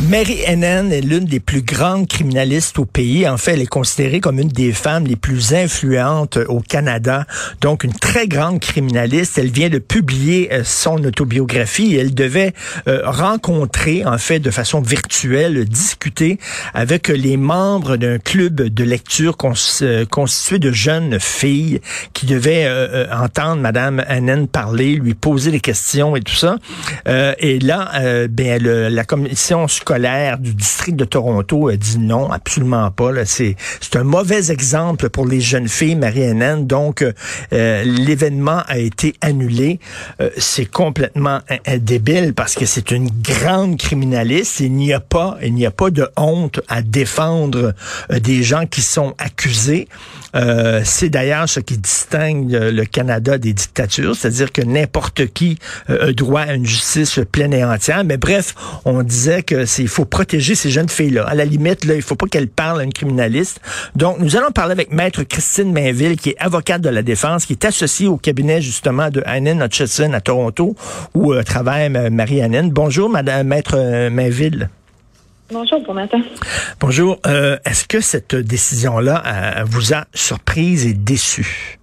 Mary Hennen est l'une des plus grandes criminalistes au pays. En fait, elle est considérée comme une des femmes les plus influentes au Canada. Donc, une très grande criminaliste. Elle vient de publier euh, son autobiographie. Elle devait euh, rencontrer, en fait, de façon virtuelle, discuter avec les membres d'un club de lecture euh, constitué de jeunes filles qui devaient entendre Madame Hennen parler, lui poser des questions et tout ça. et là, ben, la commission du district de Toronto a dit non, absolument pas. C'est un mauvais exemple pour les jeunes filles, Marie-Hélène. Donc, euh, l'événement a été annulé. Euh, c'est complètement débile parce que c'est une grande criminaliste. Il n'y a pas, il n'y a pas de honte à défendre euh, des gens qui sont accusés. c'est d'ailleurs ce qui distingue le Canada des dictatures, c'est-à-dire que n'importe qui a droit à une justice pleine et entière. Mais bref, on disait que il faut protéger ces jeunes filles-là. À la limite, là, il faut pas qu'elles parlent à une criminaliste. Donc, nous allons parler avec Maître Christine Mainville, qui est avocate de la défense, qui est associée au cabinet, justement, de Annan Hutchison à Toronto, où euh, travaille Marie-Anne. Bonjour, Madame Maître euh, Mainville. Bonjour, bon matin. Bonjour. Euh, est-ce que cette décision-là vous a surprise et déçue?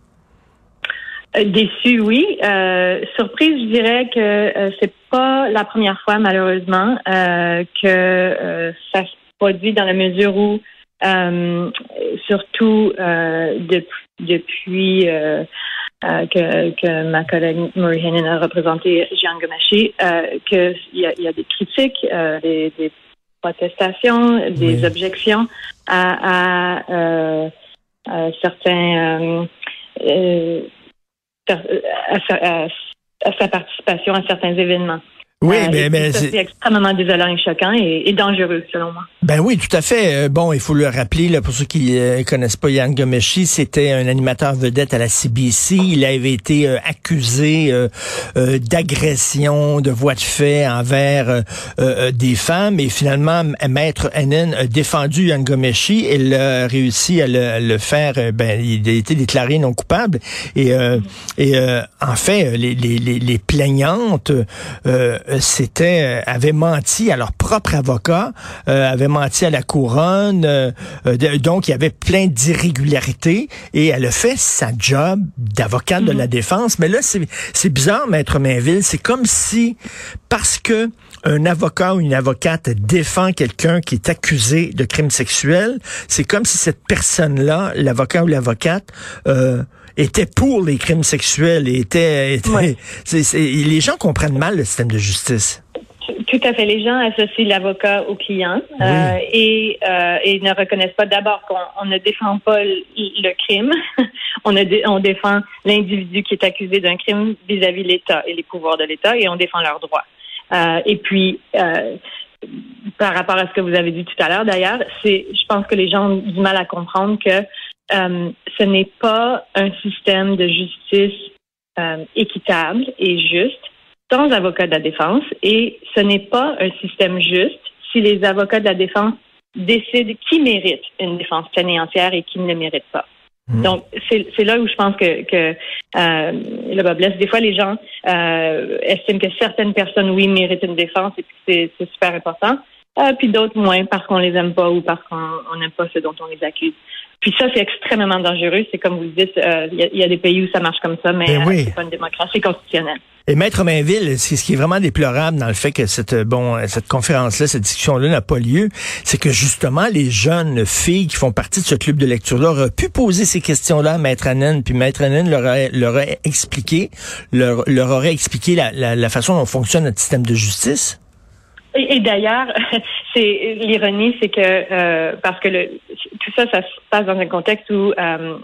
Euh, déçu, oui. Euh, surprise, je dirais que euh, c'est pas la première fois, malheureusement, euh, que ça se produit dans la mesure où, surtout depuis, que, que, ma collègue Marie Hennen a représenté Jean Gamachi, qu'il y a, y a des critiques, des, des, protestations, des objections à, à, à certains à, sa participation à certains événements. Oui, euh, mais, mais c'est extrêmement désolant et choquant et, dangereux, selon moi. Ben oui, tout à fait. Euh, bon, il faut le rappeler, là, pour ceux qui euh, connaissent pas Yann Gomeshi, c'était un animateur vedette à la CBC. Il avait été accusé d'agression, de voie de fait envers des femmes. Et finalement, Maître Hennen a défendu Yann Gomeshi. Il a réussi à le, faire. Ben, il a été déclaré non coupable. Et, et en fait, les, les, les plaignantes euh, c'était euh, avaient menti à leur propre avocat, euh, avaient menti à la couronne, donc il y avait plein d'irrégularités et elle a fait sa job d'avocate de la mhm. défense. Mais là, c'est bizarre, maître Mainville, c'est comme si parce que un avocat ou une avocate défend quelqu'un qui est accusé de crime sexuel, c'est comme si cette personne-là, l'avocat ou l'avocate, euh, était pour les crimes sexuels et était, les gens comprennent mal le système de justice. Tout à fait. Les gens associent l'avocat au client euh, et, euh, et, ne reconnaissent pas d'abord qu'on ne défend pas le, crime, on, on défend l'individu qui est accusé d'un crime vis-à-vis de l'État et les pouvoirs de l'État et on défend leurs droits. Euh, et puis, par rapport à ce que vous avez dit tout à l'heure, d'ailleurs, c'est, je pense que les gens ont du mal à comprendre que euh, ce n'est pas un système de justice euh, équitable et juste sans avocat de la défense et ce n'est pas un système juste si les avocats de la défense décident qui mérite une défense pleine et entière et qui ne le mérite pas. Hmm. Donc, c'est là où je pense que, que euh, le bas blesse. Des fois, les gens euh, estiment que certaines personnes, oui, méritent une défense et puis c'est super important. Euh, puis d'autres moins parce qu'on les aime pas ou parce qu'on n'aime pas ce dont on les accuse. Puis ça, c'est extrêmement dangereux. C'est comme vous le dites, euh, il y, a des pays où ça marche comme ça, mais ben euh, c'est pas une démocratie constitutionnelle. Et Maître Mainville, ce qui est vraiment déplorable dans le fait que cette bon cette conférence-là, cette discussion-là n'a pas lieu, c'est que justement les jeunes filles qui font partie de ce club de lecture-là auraient pu poser ces questions-là à Maître Annen, puis Maître Annen leur aurait, leur aurait expliqué, leur, leur aurait expliqué la, la, la façon dont fonctionne notre système de justice. Et, d'ailleurs, c'est l'ironie, c'est que euh, parce que le, tout ça, ça se passe dans un contexte où euh,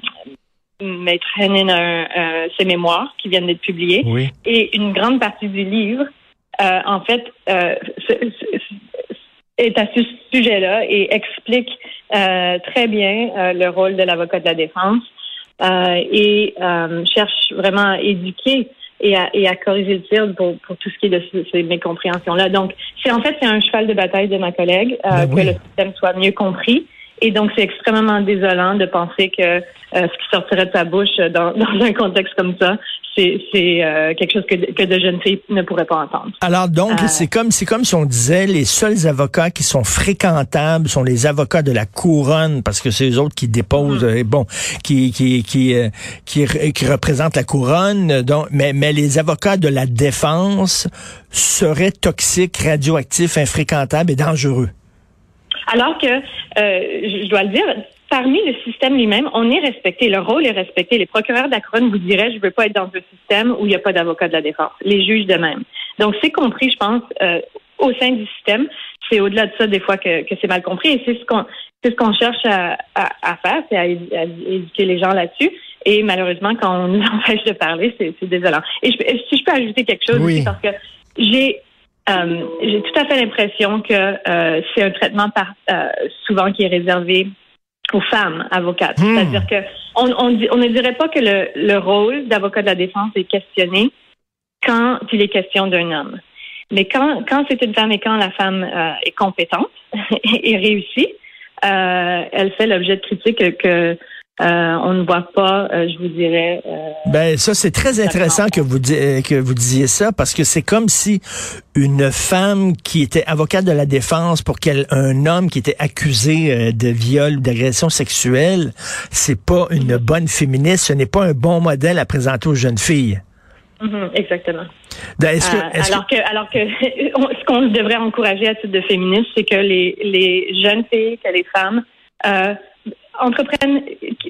Maître Henin a ses mémoires qui viennent d'être publiés, et une grande partie du livre, euh, en fait, euh, est à ce sujet-là et explique euh, très bien euh, le rôle de l'avocat de la défense et cherche vraiment à éduquer et à, et à corriger le tir pour, pour tout ce qui est de ces mécompréhensions-là. Donc, c'est en fait c'est un cheval de bataille de ma collègue euh, ben que le système soit mieux compris. Et donc, c'est extrêmement désolant de penser que euh, ce qui sortirait de sa bouche dans, dans un contexte comme ça, c'est euh, quelque chose que, que, de jeunes filles ne pourraient pas entendre. Alors donc, euh, c'est comme c'est comme si on disait les seuls avocats qui sont fréquentables sont les avocats de la couronne parce que c'est eux autres qui déposent, mm. bon, qui qui qui, qui qui représentent la couronne. Donc, mais mais les avocats de la défense seraient toxiques, radioactifs, infréquentables et dangereux. Alors que, euh, je dois le dire, parmi le système lui-même, on est respecté. Le rôle est respecté. Les procureurs de la couronne vous diraient, je veux pas être dans un système où il n'y a pas d'avocat de la défense. Les juges de même. Donc, c'est compris, je pense, euh, au sein du système. C'est au-delà de ça, des fois, que, que c'est mal compris. Et c'est ce qu'on c'est ce qu'on cherche à, à, à faire, c'est à, éduquer les gens là-dessus. Et malheureusement, quand on nous empêche de parler, c'est désolant. Et je, si je peux ajouter quelque chose aussi, parce que j'ai euh, j'ai tout à fait l'impression que euh, c'est un traitement par, euh, souvent qui est réservé aux femmes avocates. Hmm. C'est-à-dire que on, on, ne dirait pas que le, le rôle d'avocat de la défense est questionné quand il est question d'un homme. Mais quand, quand c'est une femme et quand la femme est compétente et réussie, elle fait l'objet de critiques que euh, on ne voit pas, euh, je vous dirais. Euh, ben ça c'est très intéressant que vous que vous disiez ça parce que c'est comme si une femme qui était avocate de la défense pour qu'elle un homme qui était accusé de viol ou d'agression sexuelle, c'est pas une bonne féministe, ce n'est pas un bon modèle à présenter aux jeunes filles. Mm-hmm, exactement. Ben, alors que, alors que ce qu'on devrait encourager à titre de féministe, c'est que les, les jeunes filles, que les femmes entreprennent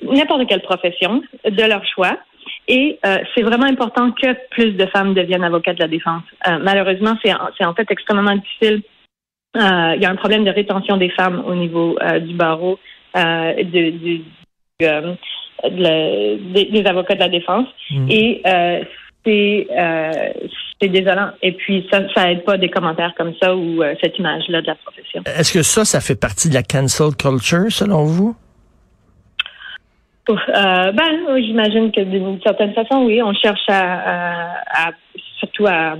n'importe quelle profession de leur choix. Et euh, c'est vraiment important que plus de femmes deviennent avocates de la défense. Euh, malheureusement, c'est en fait extrêmement difficile. Euh, il y a un problème de rétention des femmes au niveau du barreau, de, du, des, avocats de la défense. Mm. Et c'est c'est désolant. Et puis ça, ça aide pas des commentaires comme ça ou cette image-là de la profession. Est-ce que ça, ça fait partie de la cancel culture selon vous? Euh, ben, j'imagine que d'une certaine façon, oui, on cherche à, surtout à,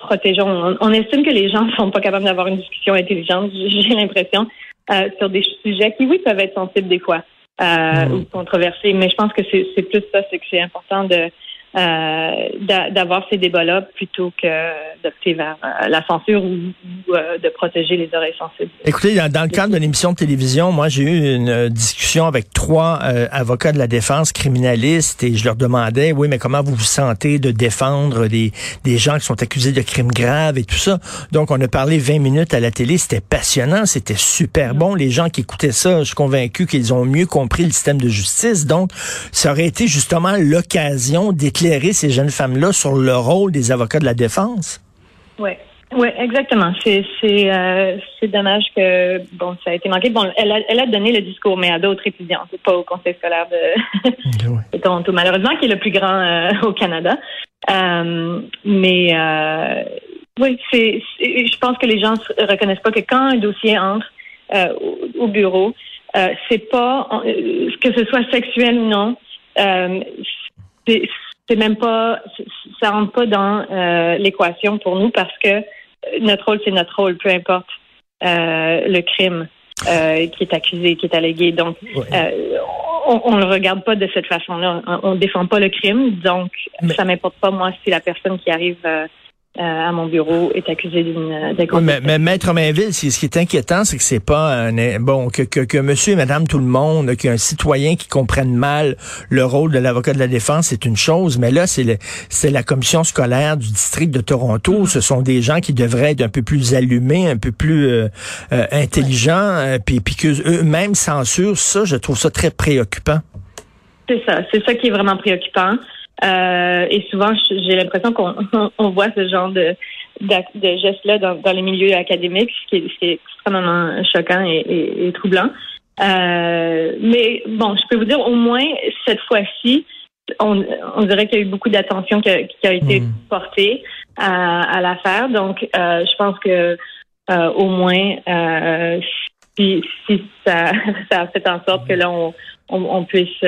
protéger. On, estime que les gens ne sont pas capables d'avoir une discussion intelligente. J'ai l'impression euh, sur des sujets qui, oui, peuvent être sensibles des fois euh, mm. ou controversés. Mais je pense que c'est plus ça, c'est que c'est important de euh, d'avoir ces débats-là plutôt que d'opter vers euh, la censure ou, euh, de protéger les oreilles sensibles. Écoutez, dans, le cadre d'une émission de télévision, moi, j'ai eu une discussion avec trois avocats de la défense criminalistes et je leur demandais, oui, mais comment vous vous sentez de défendre des, des gens qui sont accusés de crimes graves et tout ça? Donc, on a parlé 20 minutes à la télé. C'était passionnant. C'était super bon. Les gens qui écoutaient ça, je suis convaincu qu'ils ont mieux compris le système de justice. Donc, ça aurait été justement l'occasion d'éclairer éclairer ces jeunes femmes-là sur le rôle des avocats de la défense? Oui. Oui, exactement. C'est c'est euh, c'est dommage que bon ça a été manqué. Bon, elle a, elle a donné le discours, mais à d'autres étudiants, c'est pas au conseil scolaire de, Toronto, malheureusement, qui est le plus grand euh, au Canada. Euh, mais oui, c'est je pense que les gens reconnaissent pas que quand un dossier entre euh, au, bureau, c'est pas que ce soit sexuel ou non, c'est c'est même pas, ça rentre pas dans euh, l'équation pour nous parce que notre rôle, c'est notre rôle, peu importe euh, le crime euh, qui est accusé, qui est allégué. Donc, on, ne le regarde pas de cette façon-là. On, ne défend pas le crime, donc ça ça m'importe pas moi si la personne qui arrive euh, à mon bureau est accusé d'une oui, mais, mais, maître Mainville, ce qui est inquiétant, c'est que c'est pas un, bon que, que, que monsieur et madame tout le monde, qu'un citoyen qui comprenne mal le rôle de l'avocat de la défense, c'est une chose, mais là c'est c'est la commission scolaire du district de Toronto, mm-hmm. ce sont des gens qui devraient être un peu plus allumés, un peu plus euh, euh, intelligents, puis puis que eux-mêmes censurent ça, je trouve ça très préoccupant. C'est ça, c'est ça qui est vraiment préoccupant. Euh, et souvent, j'ai l'impression qu'on on voit ce genre de, de, gestes-là dans, dans, les milieux académiques, ce qui est, ce qui est extrêmement choquant et, et, troublant. Euh, mais bon, je peux vous dire, au moins cette fois-ci, on, on dirait qu'il y a eu beaucoup d'attention qui, qui, a été hmm. portée à, à l'affaire. Donc, euh, je pense que euh, au moins, euh, si, si ça, ça a fait en sorte que là, on, on, on puisse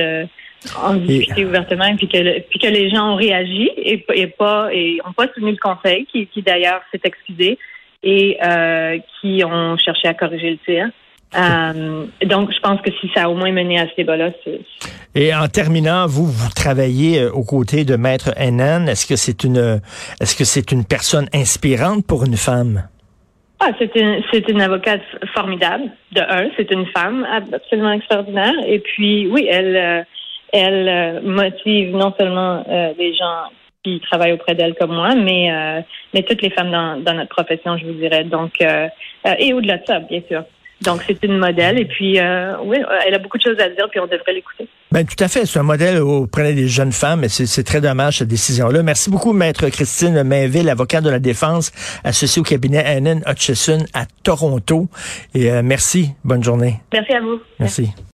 en discuter ouvertement, et puis que, puis que les gens ont réagi et, et pas et ont pas soutenu le conseil, qui, qui d'ailleurs s'est excusé et euh, qui ont cherché à corriger le tir. Euh, donc, je pense que si ça a au moins mené à ce débat-là, Et en terminant, vous, vous travaillez euh, aux côtés de Maître Henan. Est-ce que c'est une, est-ce que c'est une personne inspirante pour une femme? Ah, c'est une, c'est une avocate formidable. De un, c'est une femme absolument extraordinaire. Et puis, oui, elle, elle euh, motive non seulement euh, les gens qui travaillent auprès d'elle comme moi, mais mais toutes les femmes dans, dans notre profession, je vous dirais. Donc, et au-delà de ça, bien sûr. Donc, c'est une modèle. Et puis, euh, oui, elle a beaucoup de choses à dire, puis on devrait l'écouter. Ben, tout à fait. C'est un modèle auprès des jeunes femmes, mais c'est très dommage, cette décision-là. Merci beaucoup, Maître Christine Mainville, avocate de la défense, associée au cabinet Annan Hutchison à Toronto. Et euh, merci. Bonne journée. Merci à vous. merci.